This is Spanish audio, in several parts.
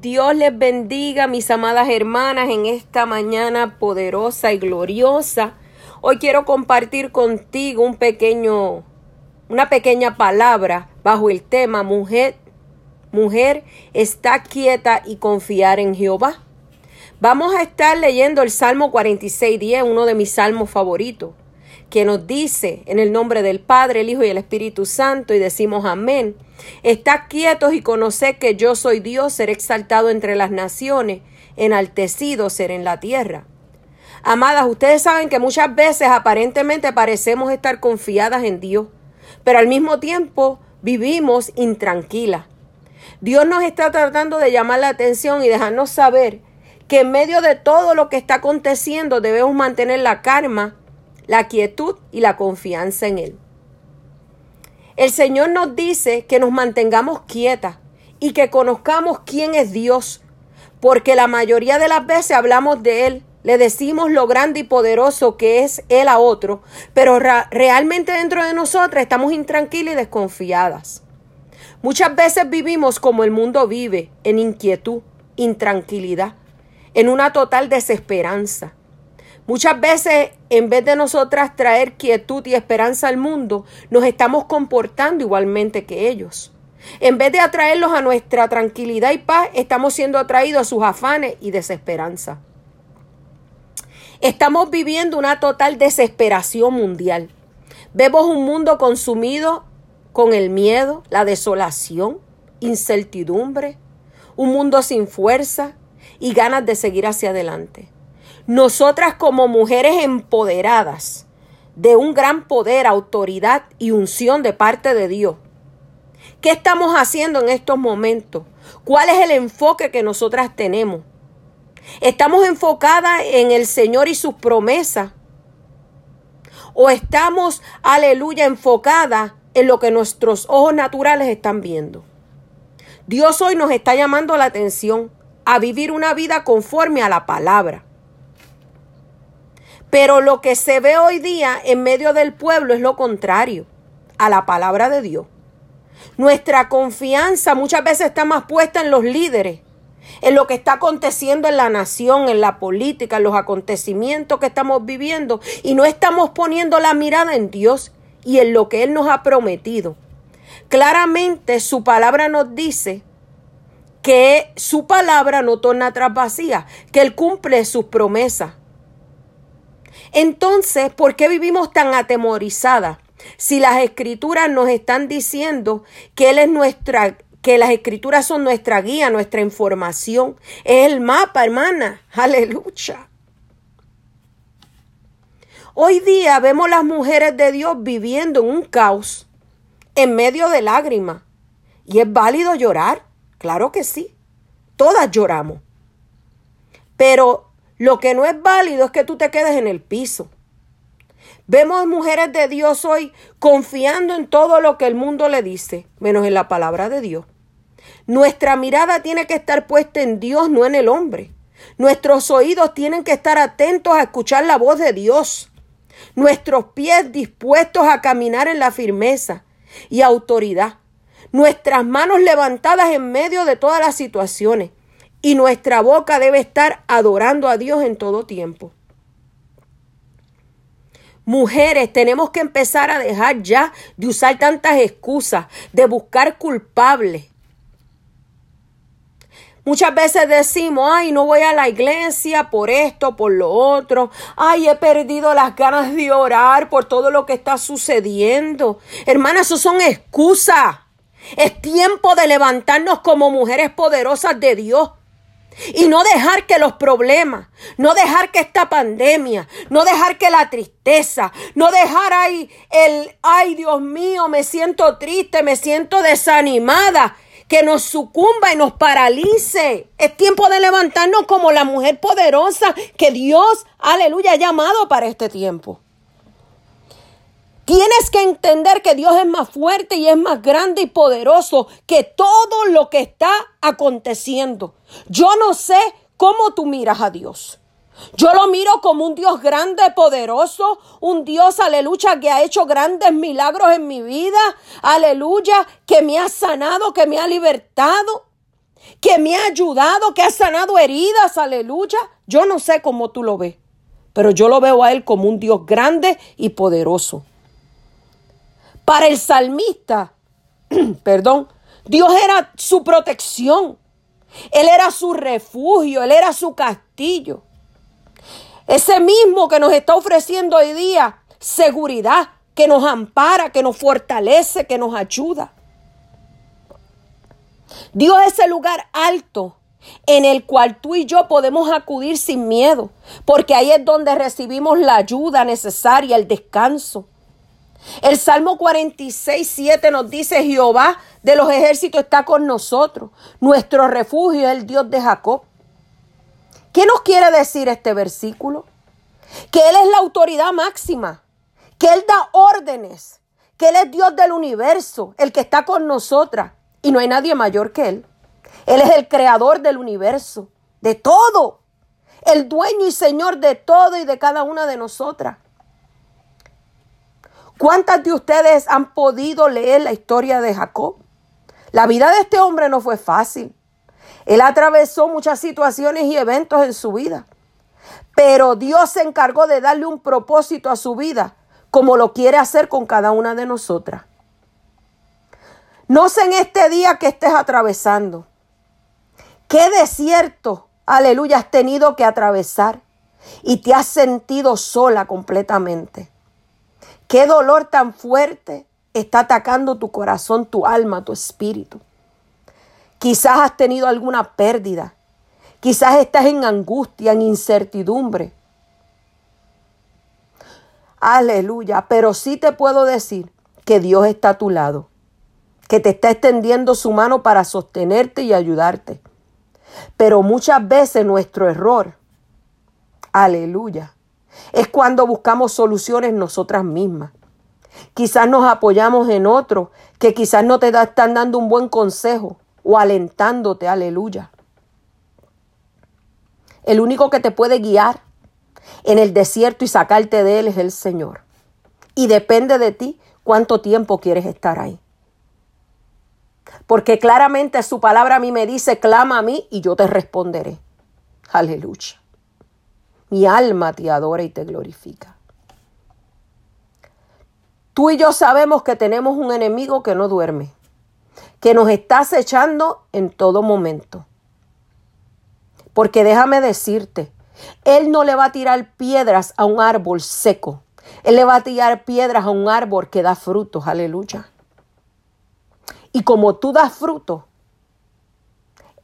Dios les bendiga, mis amadas hermanas, en esta mañana poderosa y gloriosa. Hoy quiero compartir contigo un pequeño, una pequeña palabra bajo el tema mujer, mujer, está quieta y confiar en Jehová. Vamos a estar leyendo el Salmo 46.10, uno de mis salmos favoritos, que nos dice en el nombre del Padre, el Hijo y el Espíritu Santo, y decimos amén. Estad quietos y conoced que yo soy Dios, ser exaltado entre las naciones, enaltecido ser en la tierra. Amadas, ustedes saben que muchas veces aparentemente parecemos estar confiadas en Dios, pero al mismo tiempo vivimos intranquilas. Dios nos está tratando de llamar la atención y dejarnos saber que en medio de todo lo que está aconteciendo debemos mantener la calma, la quietud y la confianza en Él. El Señor nos dice que nos mantengamos quietas y que conozcamos quién es Dios, porque la mayoría de las veces hablamos de Él, le decimos lo grande y poderoso que es Él a otro, pero realmente dentro de nosotras estamos intranquilas y desconfiadas. Muchas veces vivimos como el mundo vive, en inquietud, intranquilidad, en una total desesperanza. Muchas veces, en vez de nosotras traer quietud y esperanza al mundo, nos estamos comportando igualmente que ellos. En vez de atraerlos a nuestra tranquilidad y paz, estamos siendo atraídos a sus afanes y desesperanza. Estamos viviendo una total desesperación mundial. Vemos un mundo consumido con el miedo, la desolación, incertidumbre, un mundo sin fuerza, y ganas de seguir hacia adelante. Nosotras como mujeres empoderadas de un gran poder, autoridad y unción de parte de Dios. ¿Qué estamos haciendo en estos momentos? ¿Cuál es el enfoque que nosotras tenemos? ¿Estamos enfocadas en el Señor y sus promesas? ¿O estamos, aleluya, enfocadas en lo que nuestros ojos naturales están viendo? Dios hoy nos está llamando la atención a vivir una vida conforme a la palabra. Pero lo que se ve hoy día en medio del pueblo es lo contrario a la palabra de Dios. Nuestra confianza muchas veces está más puesta en los líderes, en lo que está aconteciendo en la nación, en la política, en los acontecimientos que estamos viviendo y no estamos poniendo la mirada en Dios y en lo que Él nos ha prometido. Claramente su palabra nos dice que su palabra no torna atrás vacía, que Él cumple sus promesas. Entonces, ¿por qué vivimos tan atemorizadas? Si las escrituras nos están diciendo que Él es nuestra, que las escrituras son nuestra guía, nuestra información, es el mapa, hermana. Aleluya. Hoy día vemos las mujeres de Dios viviendo en un caos, en medio de lágrimas. Y es válido llorar. Claro que sí. Todas lloramos. Pero lo que no es válido es que tú te quedes en el piso. Vemos mujeres de Dios hoy confiando en todo lo que el mundo le dice, menos en la palabra de Dios. Nuestra mirada tiene que estar puesta en Dios, no en el hombre. Nuestros oídos tienen que estar atentos a escuchar la voz de Dios. Nuestros pies dispuestos a caminar en la firmeza y autoridad nuestras manos levantadas en medio de todas las situaciones y nuestra boca debe estar adorando a Dios en todo tiempo. Mujeres, tenemos que empezar a dejar ya de usar tantas excusas, de buscar culpables. Muchas veces decimos, ay, no voy a la iglesia por esto, por lo otro. Ay, he perdido las ganas de orar por todo lo que está sucediendo. Hermanas, eso son excusas. Es tiempo de levantarnos como mujeres poderosas de Dios. Y no dejar que los problemas, no dejar que esta pandemia, no dejar que la tristeza, no dejar ahí el, ay Dios mío, me siento triste, me siento desanimada, que nos sucumba y nos paralice. Es tiempo de levantarnos como la mujer poderosa que Dios, aleluya, ha llamado para este tiempo. Tienes que entender que Dios es más fuerte y es más grande y poderoso que todo lo que está aconteciendo. Yo no sé cómo tú miras a Dios. Yo lo miro como un Dios grande, poderoso, un Dios, aleluya, que ha hecho grandes milagros en mi vida, aleluya, que me ha sanado, que me ha libertado. que me ha ayudado, que ha sanado heridas, aleluya. Yo no sé cómo tú lo ves, pero yo lo veo a Él como un Dios grande y poderoso. Para el salmista, perdón, Dios era su protección. Él era su refugio, Él era su castillo. Ese mismo que nos está ofreciendo hoy día seguridad, que nos ampara, que nos fortalece, que nos ayuda. Dios es el lugar alto en el cual tú y yo podemos acudir sin miedo, porque ahí es donde recibimos la ayuda necesaria, el descanso. El Salmo 46, 7 nos dice, Jehová de los ejércitos está con nosotros, nuestro refugio es el Dios de Jacob. ¿Qué nos quiere decir este versículo? Que Él es la autoridad máxima, que Él da órdenes, que Él es Dios del universo, el que está con nosotras, y no hay nadie mayor que Él. Él es el creador del universo, de todo, el dueño y señor de todo y de cada una de nosotras. ¿Cuántas de ustedes han podido leer la historia de Jacob? La vida de este hombre no fue fácil. Él atravesó muchas situaciones y eventos en su vida. Pero Dios se encargó de darle un propósito a su vida, como lo quiere hacer con cada una de nosotras. No sé en este día que estés atravesando. ¿Qué desierto, aleluya, has tenido que atravesar? Y te has sentido sola completamente. ¿Qué dolor tan fuerte está atacando tu corazón, tu alma, tu espíritu? Quizás has tenido alguna pérdida. Quizás estás en angustia, en incertidumbre. Aleluya. Pero sí te puedo decir que Dios está a tu lado que te está extendiendo su mano para sostenerte y ayudarte. Pero muchas veces nuestro error, aleluya, es cuando buscamos soluciones nosotras mismas. Quizás nos apoyamos en otros que quizás no te están dando un buen consejo o alentándote, aleluya. El único que te puede guiar en el desierto y sacarte de él es el Señor. Y depende de ti cuánto tiempo quieres estar ahí. Porque claramente su palabra a mí me dice, clama a mí y yo te responderé. Aleluya. Mi alma te adora y te glorifica. Tú y yo sabemos que tenemos un enemigo que no duerme, que nos está acechando en todo momento. Porque déjame decirte, Él no le va a tirar piedras a un árbol seco. Él le va a tirar piedras a un árbol que da frutos. Aleluya. Y como tú das fruto,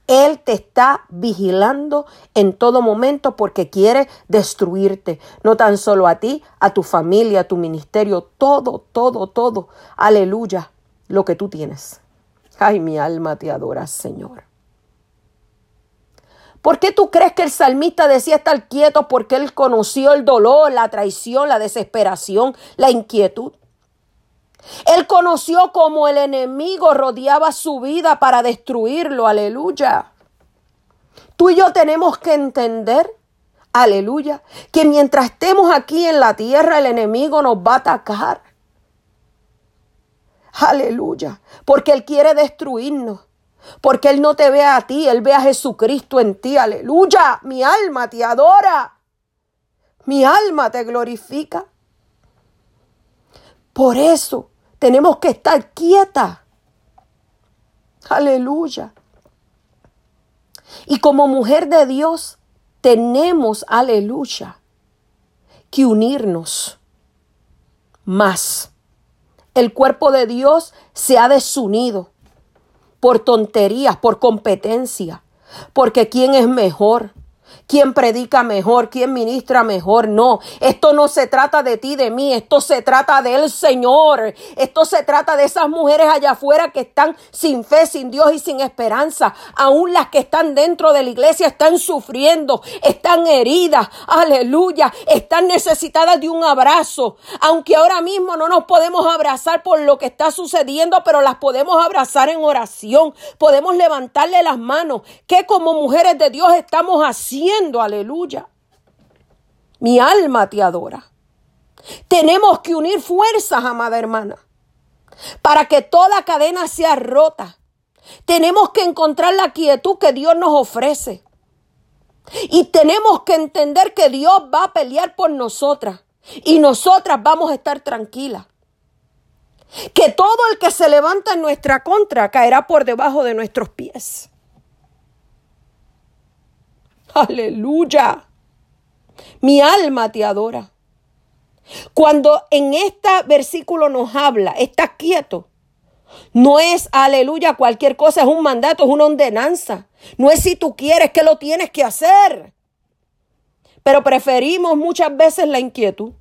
Él te está vigilando en todo momento porque quiere destruirte. No tan solo a ti, a tu familia, a tu ministerio, todo, todo, todo. Aleluya, lo que tú tienes. Ay, mi alma te adora, Señor. ¿Por qué tú crees que el salmista decía estar quieto? Porque él conoció el dolor, la traición, la desesperación, la inquietud. Él conoció cómo el enemigo rodeaba su vida para destruirlo. Aleluya. Tú y yo tenemos que entender, aleluya, que mientras estemos aquí en la tierra el enemigo nos va a atacar. Aleluya. Porque Él quiere destruirnos. Porque Él no te ve a ti, Él ve a Jesucristo en ti. Aleluya. Mi alma te adora. Mi alma te glorifica. Por eso tenemos que estar quieta. Aleluya. Y como mujer de Dios, tenemos, aleluya, que unirnos más. El cuerpo de Dios se ha desunido por tonterías, por competencia, porque ¿quién es mejor? Quién predica mejor, quién ministra mejor. No, esto no se trata de ti, de mí, esto se trata del Señor. Esto se trata de esas mujeres allá afuera que están sin fe, sin Dios y sin esperanza. Aún las que están dentro de la iglesia están sufriendo, están heridas, aleluya, están necesitadas de un abrazo. Aunque ahora mismo no nos podemos abrazar por lo que está sucediendo, pero las podemos abrazar en oración. Podemos levantarle las manos. Que como mujeres de Dios estamos haciendo? Aleluya. Mi alma te adora. Tenemos que unir fuerzas, amada hermana, para que toda cadena sea rota, Tenemos que encontrar la quietud que Dios nos ofrece. Y tenemos que entender que Dios va a pelear por nosotras y nosotras vamos a estar tranquilas. Que todo el que se levanta en nuestra contra caerá por debajo de nuestros pies. Aleluya. Mi alma te adora. Cuando en este versículo nos habla, estás quieto. No es aleluya cualquier cosa, es un mandato, es una ordenanza. No es si tú quieres que lo tienes que hacer. Pero preferimos muchas veces la inquietud.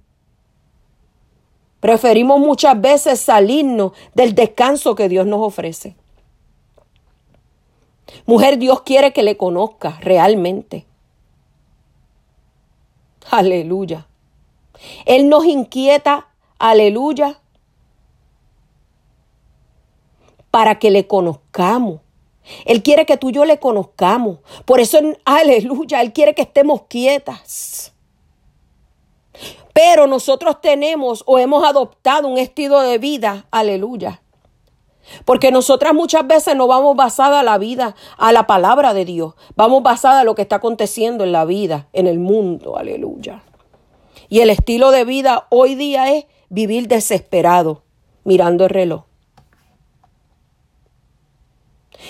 Preferimos muchas veces salirnos del descanso que Dios nos ofrece. Mujer, Dios quiere que le conozcas realmente. Aleluya. Él nos inquieta, aleluya, para que le conozcamos. Él quiere que tú y yo le conozcamos. Por eso, aleluya, Él quiere que estemos quietas. Pero nosotros tenemos o hemos adoptado un estilo de vida, aleluya. Porque nosotras muchas veces no vamos basada a la vida, a la palabra de Dios. Vamos basada a lo que está aconteciendo en la vida, en el mundo, aleluya. Y el estilo de vida hoy día es vivir desesperado, mirando el reloj.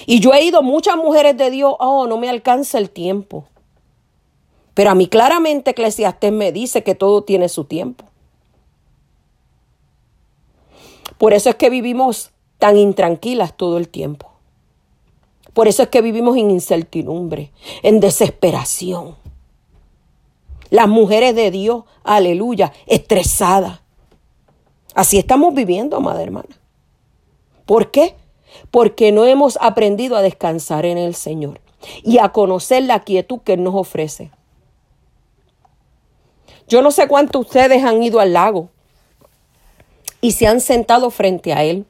Y yo he ido muchas mujeres de Dios, oh, no me alcanza el tiempo. Pero a mí claramente Eclesiastés me dice que todo tiene su tiempo. Por eso es que vivimos tan intranquilas todo el tiempo. Por eso es que vivimos en incertidumbre, en desesperación. Las mujeres de Dios, aleluya, estresadas. Así estamos viviendo, amada hermana. ¿Por qué? Porque no hemos aprendido a descansar en el Señor y a conocer la quietud que Él nos ofrece. Yo no sé cuántos ustedes han ido al lago y se han sentado frente a Él.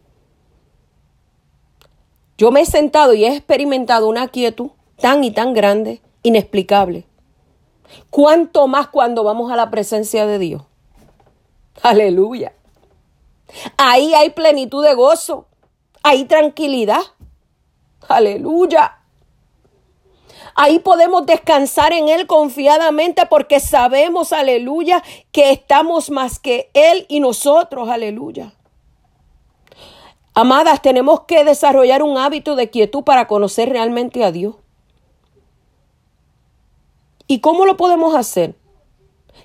Yo me he sentado y he experimentado una quietud tan y tan grande, inexplicable. ¿Cuánto más cuando vamos a la presencia de Dios? Aleluya. Ahí hay plenitud de gozo, hay tranquilidad. Aleluya. Ahí podemos descansar en Él confiadamente porque sabemos, aleluya, que estamos más que Él y nosotros, aleluya. Amadas, tenemos que desarrollar un hábito de quietud para conocer realmente a Dios. ¿Y cómo lo podemos hacer?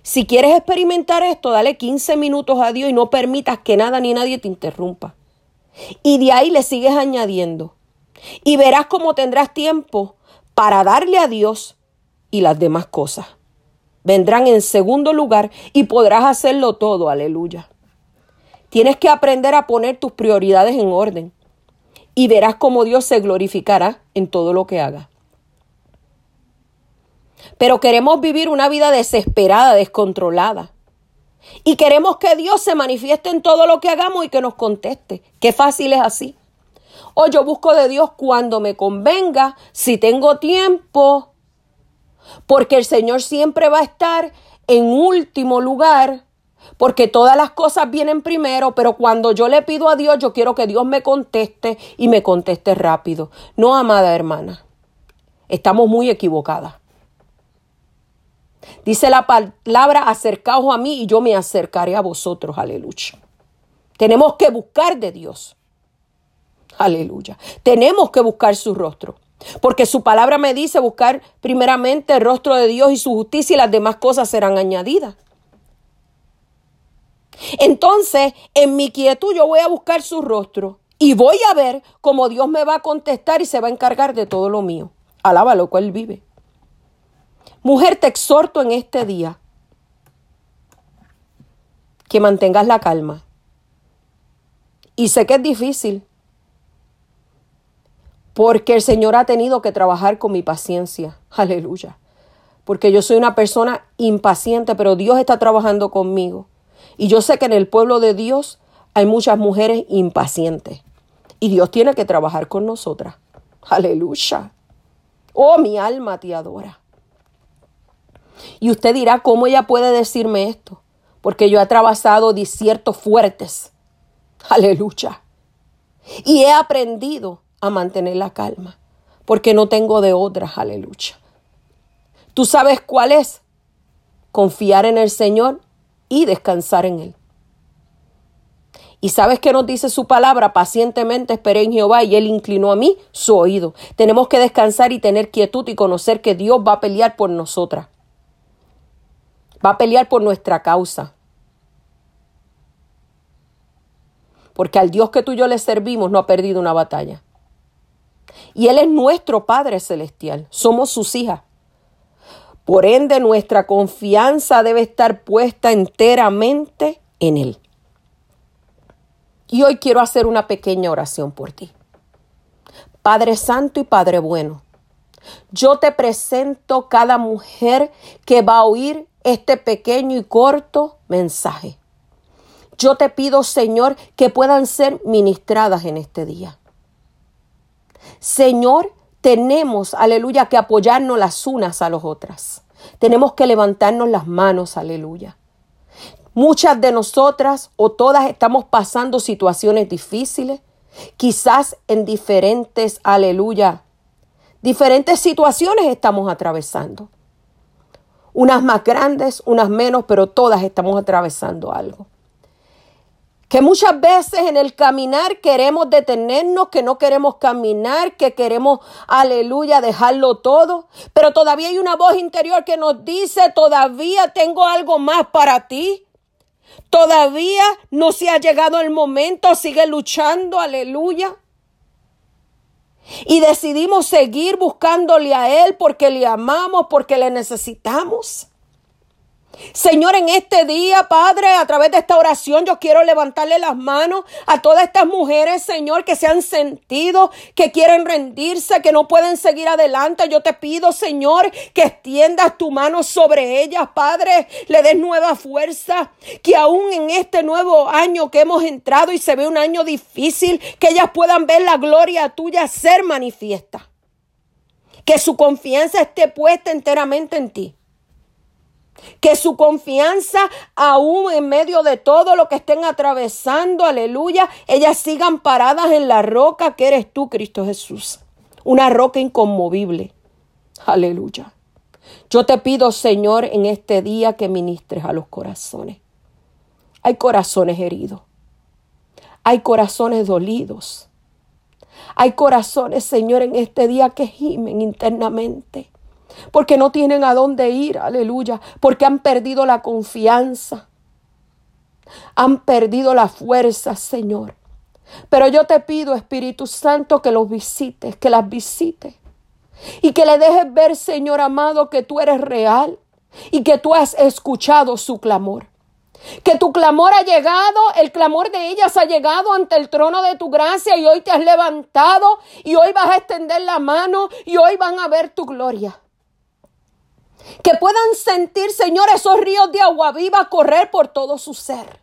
Si quieres experimentar esto, dale 15 minutos a Dios y no permitas que nada ni nadie te interrumpa. Y de ahí le sigues añadiendo. Y verás cómo tendrás tiempo para darle a Dios y las demás cosas. Vendrán en segundo lugar y podrás hacerlo todo, aleluya. Tienes que aprender a poner tus prioridades en orden y verás cómo Dios se glorificará en todo lo que haga. Pero queremos vivir una vida desesperada, descontrolada. Y queremos que Dios se manifieste en todo lo que hagamos y que nos conteste. Qué fácil es así. O yo busco de Dios cuando me convenga, si tengo tiempo, porque el Señor siempre va a estar en último lugar, porque todas las cosas vienen primero, pero cuando yo le pido a Dios, yo quiero que Dios me conteste y me conteste rápido. No, amada hermana, estamos muy equivocadas. Dice la palabra, acercaos a mí y yo me acercaré a vosotros, aleluya. Tenemos que buscar de Dios. Aleluya. Tenemos que buscar su rostro. Porque su palabra me dice buscar primeramente el rostro de Dios y su justicia y las demás cosas serán añadidas. Entonces, en mi quietud yo voy a buscar su rostro y voy a ver cómo Dios me va a contestar y se va a encargar de todo lo mío. Alábalo, cual vive. Mujer, te exhorto en este día que mantengas la calma. Y sé que es difícil, porque el Señor ha tenido que trabajar con mi paciencia. Aleluya. Porque yo soy una persona impaciente, pero Dios está trabajando conmigo. Y yo sé que en el pueblo de Dios hay muchas mujeres impacientes. Y Dios tiene que trabajar con nosotras. Aleluya. Oh, mi alma te adora. Y usted dirá, ¿cómo ella puede decirme esto? Porque yo he atravesado desiertos fuertes. Aleluya. Y he aprendido a mantener la calma, porque no tengo de otra, aleluya. ¿Tú sabes cuál es? Confiar en el Señor y descansar en Él. Y sabes que nos dice su palabra, pacientemente esperé en Jehová y él inclinó a mí su oído. Tenemos que descansar y tener quietud y conocer que Dios va a pelear por nosotras. Va a pelear por nuestra causa. Porque al Dios que tú y yo le servimos no ha perdido una batalla. Y Él es nuestro Padre Celestial. Somos sus hijas. Por ende, nuestra confianza debe estar puesta enteramente en Él. Y hoy quiero hacer una pequeña oración por ti. Padre Santo y Padre Bueno, yo te presento cada mujer que va a oír este pequeño y corto mensaje. Yo te pido, Señor, que puedan ser ministradas en este día. Señor, tenemos, aleluya, que apoyarnos las unas a las otras. Tenemos que levantarnos las manos, aleluya. Muchas de nosotras o todas estamos pasando situaciones difíciles, quizás en diferentes, aleluya, diferentes situaciones estamos atravesando. Unas más grandes, unas menos, pero todas estamos atravesando algo que muchas veces en el caminar queremos detenernos, que no queremos caminar, que queremos, aleluya, dejarlo todo, pero todavía hay una voz interior que nos dice, todavía tengo algo más para ti. Todavía no se ha llegado el momento, sigue luchando, aleluya. Y decidimos seguir buscándole a Él porque le amamos, porque le necesitamos. Señor, en este día, Padre, a través de esta oración, yo quiero levantarle las manos a todas estas mujeres, Señor, que se han sentido, que quieren rendirse, que no pueden seguir adelante. Yo te pido, Señor, que extiendas tu mano sobre ellas, Padre, le des nueva fuerza, que aún en este nuevo año que hemos entrado y se ve un año difícil, que ellas puedan ver la gloria tuya ser manifiesta. Que su confianza esté puesta enteramente en ti que su confianza, aún en medio de todo lo que estén atravesando, aleluya, ellas sigan paradas en la roca que eres tú, Cristo Jesús. Una roca inconmovible. Aleluya. Yo te pido, Señor, en este día que ministres a los corazones. Hay corazones heridos. Hay corazones dolidos. Hay corazones, Señor, en este día que gimen internamente porque no tienen a dónde ir, aleluya, porque han perdido la confianza, han perdido la fuerza, Señor. Pero yo te pido, Espíritu Santo, que los visites, que las visites y que le dejes ver, Señor amado, que tú eres real y que tú has escuchado su clamor. Que tu clamor ha llegado, el clamor de ellas ha llegado ante el trono de tu gracia y hoy te has levantado y hoy vas a extender la mano y hoy van a ver tu gloria. Que puedan sentir, Señor, esos ríos de agua viva correr por todo su ser.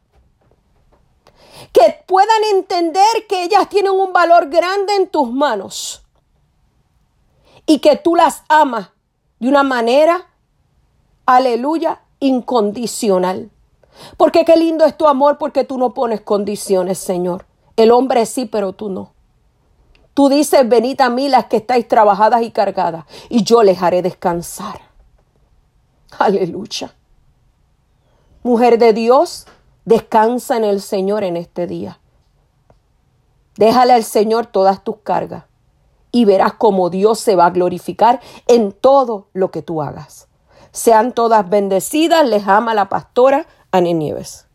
Que puedan entender que ellas tienen un valor grande en tus manos. Y que tú las amas de una manera, aleluya, incondicional. Porque qué lindo es tu amor porque tú no pones condiciones, Señor. El hombre sí, pero tú no. Tú dices, venid a mí las que estáis trabajadas y cargadas, y yo les haré descansar. Aleluya. Mujer de Dios, descansa en el Señor en este día. Déjale al Señor todas tus cargas y verás cómo Dios se va a glorificar en todo lo que tú hagas. Sean todas bendecidas, les ama la pastora Anne Nieves.